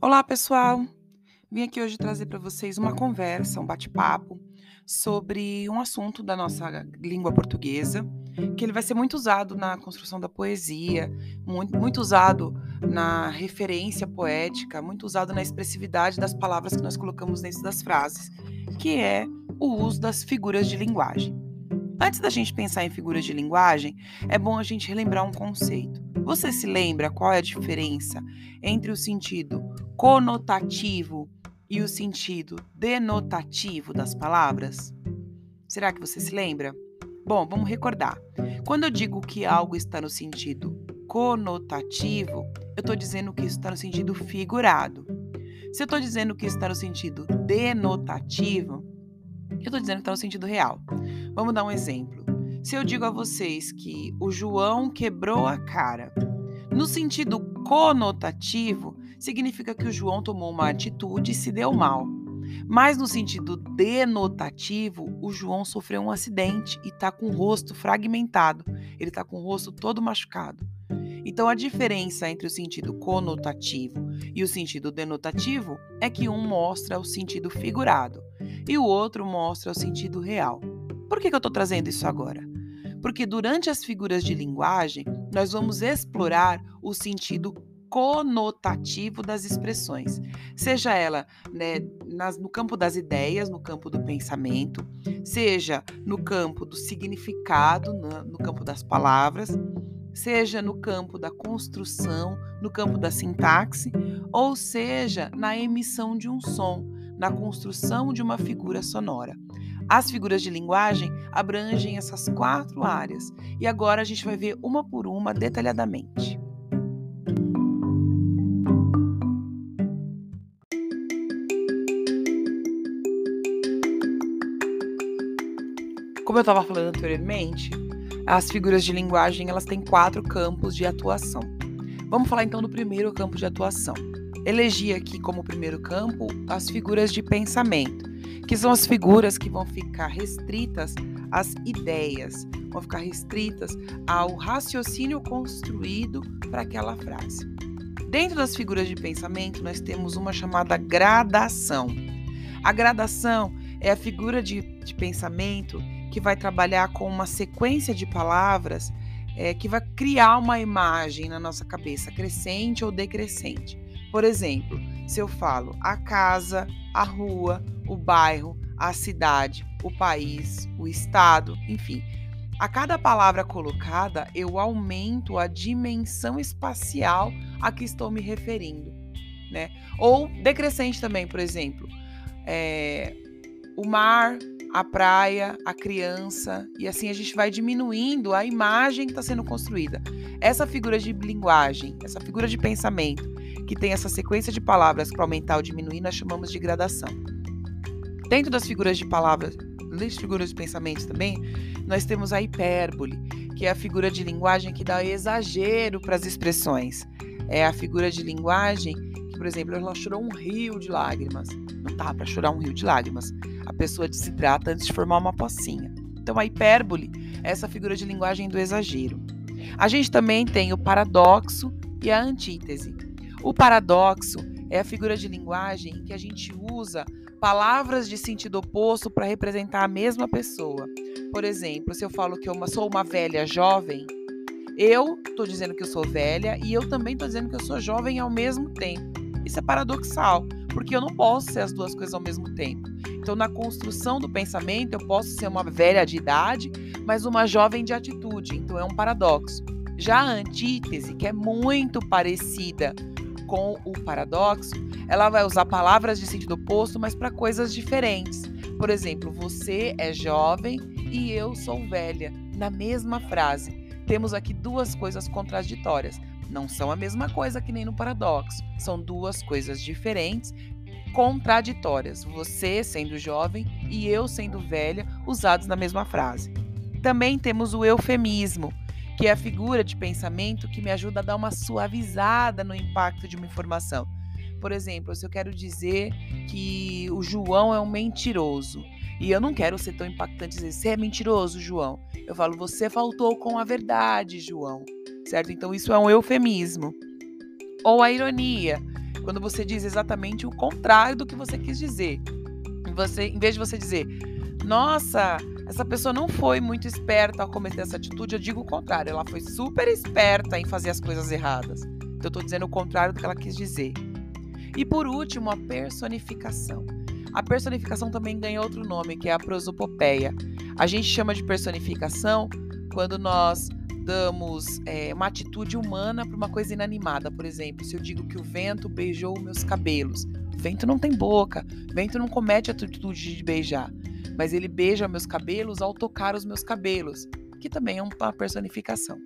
Olá, pessoal! Vim aqui hoje trazer para vocês uma conversa, um bate-papo sobre um assunto da nossa língua portuguesa, que ele vai ser muito usado na construção da poesia, muito, muito usado na referência poética, muito usado na expressividade das palavras que nós colocamos dentro das frases, que é o uso das figuras de linguagem. Antes da gente pensar em figuras de linguagem, é bom a gente relembrar um conceito. Você se lembra qual é a diferença entre o sentido conotativo e o sentido denotativo das palavras? Será que você se lembra? Bom, vamos recordar. Quando eu digo que algo está no sentido conotativo, eu estou dizendo que isso está no sentido figurado. Se eu estou dizendo que isso está no sentido denotativo, eu estou dizendo que está no sentido real. Vamos dar um exemplo. Se eu digo a vocês que o João quebrou a cara, no sentido conotativo, significa que o João tomou uma atitude e se deu mal. Mas no sentido denotativo, o João sofreu um acidente e está com o rosto fragmentado. Ele está com o rosto todo machucado. Então a diferença entre o sentido conotativo e o sentido denotativo é que um mostra o sentido figurado e o outro mostra o sentido real. Por que, que eu estou trazendo isso agora? Porque durante as figuras de linguagem, nós vamos explorar o sentido conotativo das expressões, seja ela né, nas, no campo das ideias, no campo do pensamento, seja no campo do significado, no, no campo das palavras, seja no campo da construção, no campo da sintaxe, ou seja na emissão de um som, na construção de uma figura sonora. As figuras de linguagem abrangem essas quatro áreas e agora a gente vai ver uma por uma detalhadamente. Como eu estava falando anteriormente, as figuras de linguagem elas têm quatro campos de atuação. Vamos falar então do primeiro campo de atuação. Elegi aqui como primeiro campo as figuras de pensamento que são as figuras que vão ficar restritas às ideias, vão ficar restritas ao raciocínio construído para aquela frase. Dentro das figuras de pensamento, nós temos uma chamada gradação. A gradação é a figura de, de pensamento que vai trabalhar com uma sequência de palavras é, que vai criar uma imagem na nossa cabeça, crescente ou decrescente. Por exemplo, se eu falo a casa, a rua, o bairro, a cidade, o país, o estado, enfim. A cada palavra colocada, eu aumento a dimensão espacial a que estou me referindo. Né? Ou decrescente também, por exemplo, é, o mar, a praia, a criança, e assim a gente vai diminuindo a imagem que está sendo construída. Essa figura de linguagem, essa figura de pensamento, que tem essa sequência de palavras para aumentar ou diminuir, nós chamamos de gradação. Dentro das figuras de palavras, das figuras de pensamentos também, nós temos a hipérbole, que é a figura de linguagem que dá exagero para as expressões. É a figura de linguagem que, por exemplo, ela chorou um rio de lágrimas. Não dá para chorar um rio de lágrimas. A pessoa desidrata antes de formar uma pocinha. Então, a hipérbole é essa figura de linguagem do exagero. A gente também tem o paradoxo e a antítese. O paradoxo é a figura de linguagem que a gente usa palavras de sentido oposto para representar a mesma pessoa. Por exemplo, se eu falo que eu sou uma velha jovem, eu estou dizendo que eu sou velha e eu também estou dizendo que eu sou jovem ao mesmo tempo. Isso é paradoxal, porque eu não posso ser as duas coisas ao mesmo tempo. Então, na construção do pensamento, eu posso ser uma velha de idade, mas uma jovem de atitude. Então, é um paradoxo. Já a antítese, que é muito parecida com o paradoxo, ela vai usar palavras de sentido oposto, mas para coisas diferentes. Por exemplo, você é jovem e eu sou velha. Na mesma frase, temos aqui duas coisas contraditórias. Não são a mesma coisa que nem no paradoxo. São duas coisas diferentes, contraditórias. Você sendo jovem e eu sendo velha, usados na mesma frase. Também temos o eufemismo que é a figura de pensamento que me ajuda a dar uma suavizada no impacto de uma informação. Por exemplo, se eu quero dizer que o João é um mentiroso, e eu não quero ser tão impactante dizer, você é mentiroso, João. Eu falo, você faltou com a verdade, João. Certo? Então isso é um eufemismo. Ou a ironia, quando você diz exatamente o contrário do que você quis dizer. Você, em vez de você dizer, nossa, essa pessoa não foi muito esperta ao cometer essa atitude, eu digo o contrário, ela foi super esperta em fazer as coisas erradas. Então, eu estou dizendo o contrário do que ela quis dizer. E por último, a personificação. A personificação também ganha outro nome, que é a prosopopeia. A gente chama de personificação quando nós damos é, uma atitude humana para uma coisa inanimada. Por exemplo, se eu digo que o vento beijou meus cabelos. Vento não tem boca, vento não comete a atitude de beijar, mas ele beija meus cabelos ao tocar os meus cabelos, que também é uma personificação.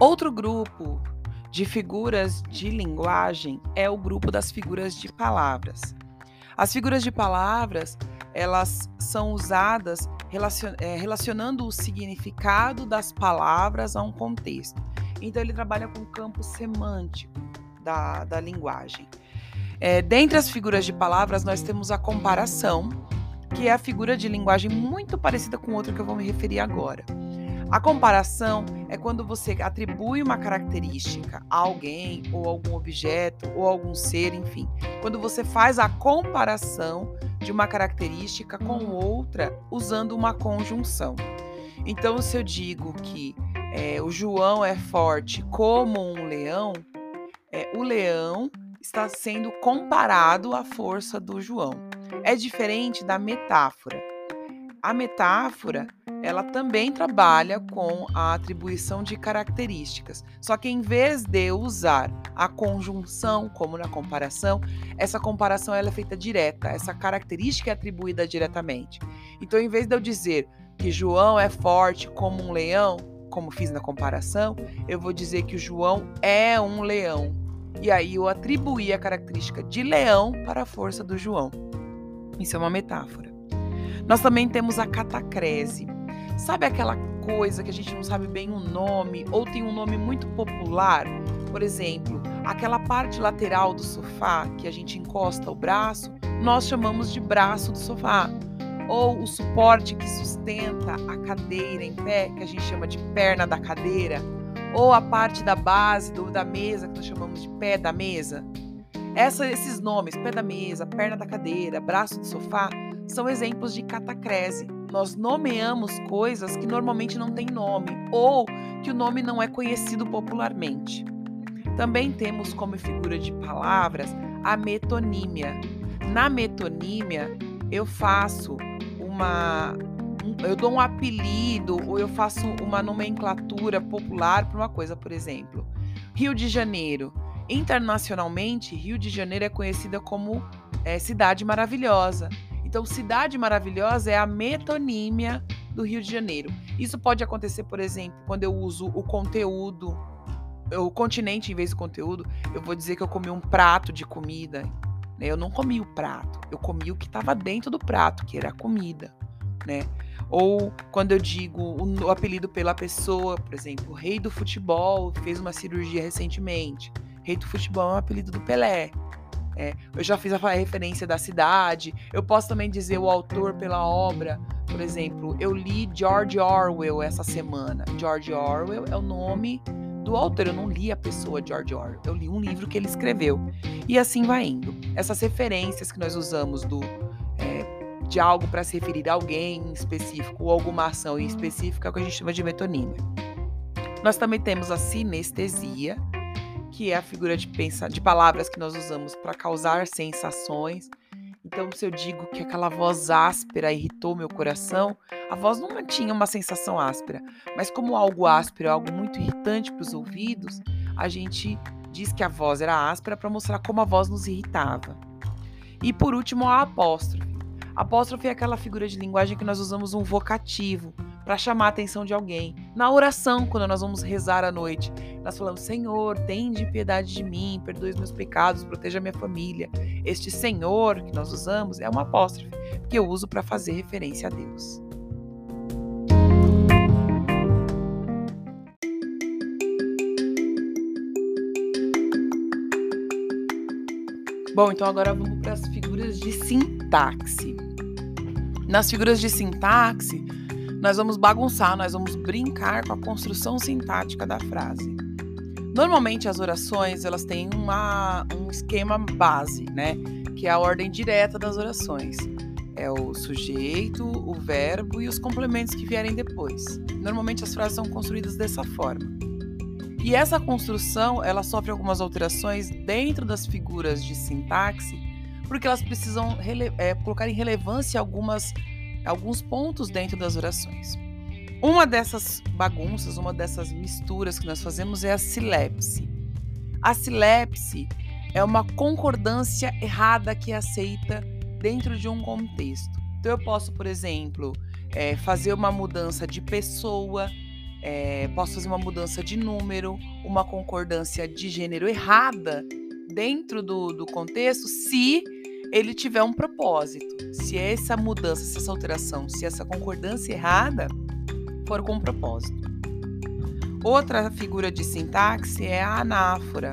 Outro grupo de figuras de linguagem é o grupo das figuras de palavras. As figuras de palavras, elas são usadas eh, relacionando o significado das palavras a um contexto. Então, ele trabalha com o campo semântico da, da linguagem. É, dentre as figuras de palavras, nós temos a comparação, que é a figura de linguagem muito parecida com outra que eu vou me referir agora. A comparação é quando você atribui uma característica a alguém, ou algum objeto, ou algum ser, enfim. Quando você faz a comparação de uma característica com outra usando uma conjunção. Então, se eu digo que é, o João é forte como um leão, é, o leão está sendo comparado à força do João. É diferente da metáfora. A metáfora ela também trabalha com a atribuição de características. Só que em vez de usar a conjunção, como na comparação, essa comparação ela é feita direta, essa característica é atribuída diretamente. Então, em vez de eu dizer que João é forte como um leão, como fiz na comparação, eu vou dizer que o João é um leão. E aí eu atribuí a característica de leão para a força do João. Isso é uma metáfora. Nós também temos a catacrese. Sabe aquela coisa que a gente não sabe bem o nome ou tem um nome muito popular? Por exemplo, aquela parte lateral do sofá que a gente encosta o braço, nós chamamos de braço do sofá. Ou o suporte que sustenta a cadeira em pé, que a gente chama de perna da cadeira. Ou a parte da base do, da mesa, que nós chamamos de pé da mesa. Essa, esses nomes, pé da mesa, perna da cadeira, braço do sofá, são exemplos de catacrese nós nomeamos coisas que normalmente não têm nome ou que o nome não é conhecido popularmente. Também temos como figura de palavras a metonímia. Na metonímia, eu faço uma eu dou um apelido ou eu faço uma nomenclatura popular para uma coisa, por exemplo, Rio de Janeiro. Internacionalmente, Rio de Janeiro é conhecida como é, cidade maravilhosa. Então, cidade maravilhosa é a metonímia do Rio de Janeiro. Isso pode acontecer, por exemplo, quando eu uso o conteúdo, o continente em vez do conteúdo, eu vou dizer que eu comi um prato de comida. Né? Eu não comi o prato, eu comi o que estava dentro do prato, que era a comida, né? Ou quando eu digo o, o apelido pela pessoa, por exemplo, o rei do futebol fez uma cirurgia recentemente. Rei do futebol é um apelido do Pelé. É, eu já fiz a referência da cidade. Eu posso também dizer o autor pela obra. Por exemplo, eu li George Orwell essa semana. George Orwell é o nome do autor. Eu não li a pessoa George Orwell. Eu li um livro que ele escreveu. E assim vai indo. Essas referências que nós usamos do é, de algo para se referir a alguém em específico ou alguma ação em específica é o que a gente chama de metonímia. Nós também temos a sinestesia, que é a figura de, pensa, de palavras que nós usamos para causar sensações. Então, se eu digo que aquela voz áspera irritou meu coração, a voz não tinha uma sensação áspera, mas como algo áspero é algo muito irritante para os ouvidos, a gente diz que a voz era áspera para mostrar como a voz nos irritava. E por último, a apóstrofe. A apóstrofe é aquela figura de linguagem que nós usamos um vocativo para chamar a atenção de alguém. Na oração, quando nós vamos rezar à noite, nós falamos: Senhor, tem de piedade de mim, perdoe os meus pecados, proteja a minha família. Este Senhor que nós usamos é uma apóstrofe, que eu uso para fazer referência a Deus. Bom, então agora vamos para as figuras de sintaxe. Nas figuras de sintaxe, nós vamos bagunçar, nós vamos brincar com a construção sintática da frase. Normalmente as orações elas têm uma, um esquema base, né? Que é a ordem direta das orações. É o sujeito, o verbo e os complementos que vierem depois. Normalmente as frases são construídas dessa forma. E essa construção ela sofre algumas alterações dentro das figuras de sintaxe porque elas precisam é, colocar em relevância algumas, alguns pontos dentro das orações. Uma dessas bagunças, uma dessas misturas que nós fazemos é a silepse. A silepse é uma concordância errada que é aceita dentro de um contexto. Então, eu posso, por exemplo, é, fazer uma mudança de pessoa, é, posso fazer uma mudança de número, uma concordância de gênero errada dentro do, do contexto, se ele tiver um propósito. Se essa mudança, se essa alteração, se essa concordância errada for com um propósito. Outra figura de sintaxe é a anáfora.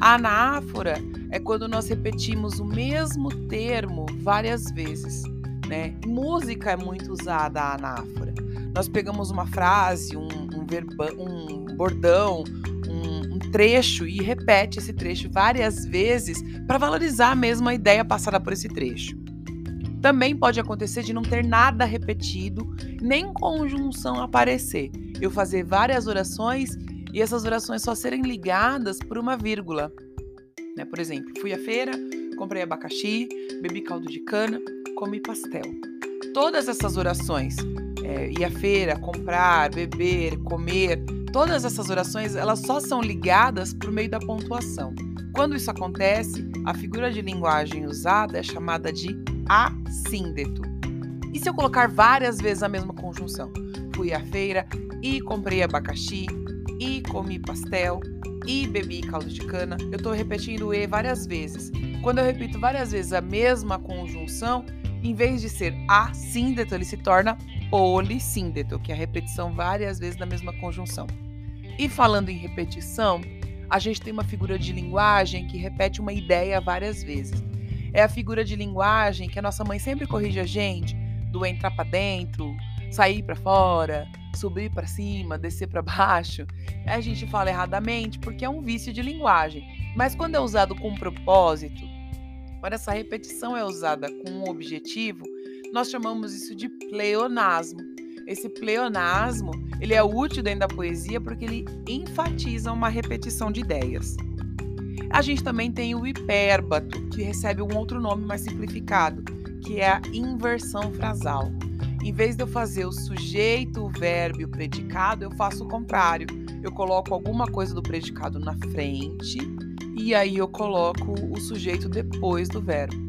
A anáfora é quando nós repetimos o mesmo termo várias vezes. Né? Música é muito usada a anáfora. Nós pegamos uma frase, um, um, verba, um bordão, trecho e repete esse trecho várias vezes para valorizar mesmo a ideia passada por esse trecho. Também pode acontecer de não ter nada repetido, nem conjunção aparecer. Eu fazer várias orações e essas orações só serem ligadas por uma vírgula. Né? Por exemplo, fui à feira, comprei abacaxi, bebi caldo de cana, comi pastel. Todas essas orações, é, ir à feira, comprar, beber, comer, Todas essas orações, elas só são ligadas por meio da pontuação. Quando isso acontece, a figura de linguagem usada é chamada de assíndeto. E se eu colocar várias vezes a mesma conjunção? Fui à feira e comprei abacaxi, e comi pastel, e bebi caldo de cana. Eu estou repetindo o E várias vezes. Quando eu repito várias vezes a mesma conjunção, em vez de ser assíndeto, ele se torna polissíndeto, que é a repetição várias vezes da mesma conjunção. E falando em repetição, a gente tem uma figura de linguagem que repete uma ideia várias vezes. É a figura de linguagem que a nossa mãe sempre corrige a gente, do entrar para dentro, sair para fora, subir para cima, descer para baixo. A gente fala erradamente porque é um vício de linguagem. Mas quando é usado com propósito, quando essa repetição é usada com um objetivo, nós chamamos isso de pleonasmo. Esse pleonasmo, ele é útil dentro da poesia porque ele enfatiza uma repetição de ideias. A gente também tem o hipérbato, que recebe um outro nome mais simplificado, que é a inversão frasal. Em vez de eu fazer o sujeito, o verbo e o predicado, eu faço o contrário. Eu coloco alguma coisa do predicado na frente e aí eu coloco o sujeito depois do verbo.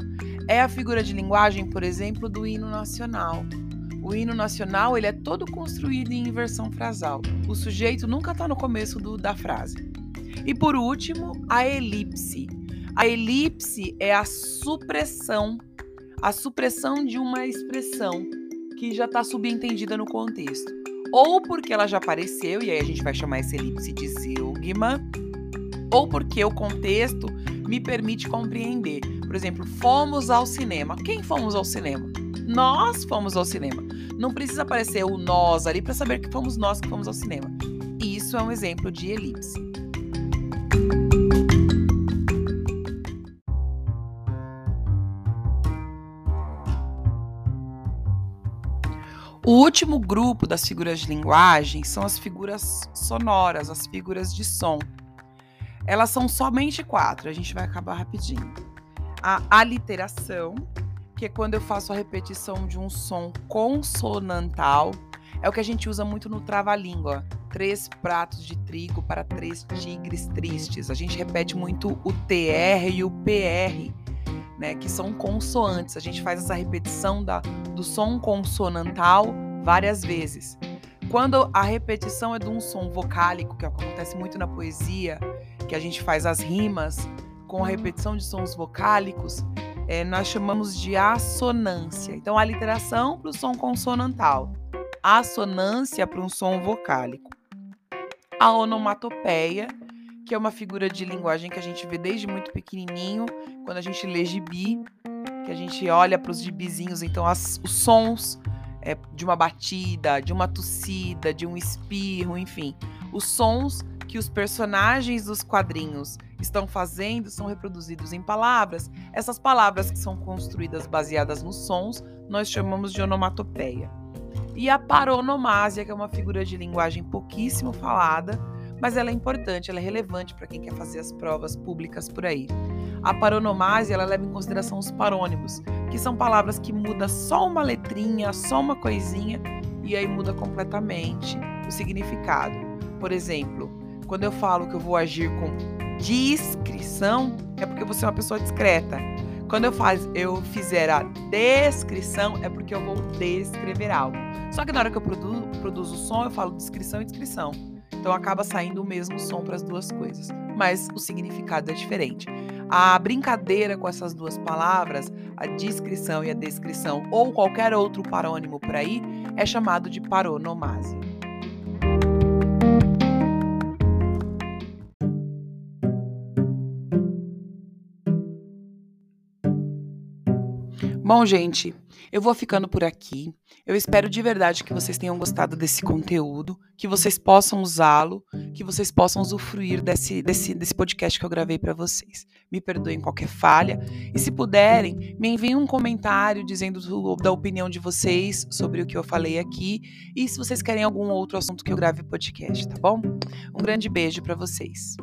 É a figura de linguagem, por exemplo, do hino nacional. O hino nacional ele é todo construído em inversão frasal. O sujeito nunca está no começo do, da frase. E por último, a elipse. A elipse é a supressão, a supressão de uma expressão que já está subentendida no contexto. Ou porque ela já apareceu, e aí a gente vai chamar essa elipse de zeugma, ou porque o contexto me permite compreender. Por exemplo, fomos ao cinema. Quem fomos ao cinema? Nós fomos ao cinema. Não precisa aparecer o nós ali para saber que fomos nós que fomos ao cinema. Isso é um exemplo de elipse. O último grupo das figuras de linguagem são as figuras sonoras, as figuras de som. Elas são somente quatro, a gente vai acabar rapidinho a aliteração, que é quando eu faço a repetição de um som consonantal. É o que a gente usa muito no trava-língua. Três pratos de trigo para três tigres tristes. A gente repete muito o TR e o PR, né, que são consoantes. A gente faz essa repetição da, do som consonantal várias vezes. Quando a repetição é de um som vocálico, que acontece muito na poesia, que a gente faz as rimas, com a repetição de sons vocálicos, é, nós chamamos de assonância. Então, a literação para o som consonantal, a assonância para um som vocálico. A onomatopeia, que é uma figura de linguagem que a gente vê desde muito pequenininho, quando a gente lê gibi, que a gente olha para os gibizinhos, então as, os sons é, de uma batida, de uma tossida, de um espirro, enfim, os sons que os personagens dos quadrinhos estão fazendo são reproduzidos em palavras. Essas palavras que são construídas baseadas nos sons, nós chamamos de onomatopeia. E a paronomásia, que é uma figura de linguagem pouquíssimo falada, mas ela é importante, ela é relevante para quem quer fazer as provas públicas por aí. A paronomásia ela leva em consideração os parônimos, que são palavras que mudam só uma letrinha, só uma coisinha, e aí muda completamente o significado. Por exemplo, quando eu falo que eu vou agir com discrição, é porque você é uma pessoa discreta. Quando eu, faz, eu fizer a descrição, é porque eu vou descrever algo. Só que na hora que eu produzo, produzo o som, eu falo descrição e descrição. Então acaba saindo o mesmo som para as duas coisas, mas o significado é diferente. A brincadeira com essas duas palavras, a descrição e a descrição, ou qualquer outro parônimo por aí, é chamado de paronomásia. Bom, gente, eu vou ficando por aqui. Eu espero de verdade que vocês tenham gostado desse conteúdo, que vocês possam usá-lo, que vocês possam usufruir desse, desse, desse podcast que eu gravei para vocês. Me perdoem qualquer falha e, se puderem, me enviem um comentário dizendo da opinião de vocês sobre o que eu falei aqui e se vocês querem algum outro assunto que eu grave podcast, tá bom? Um grande beijo para vocês.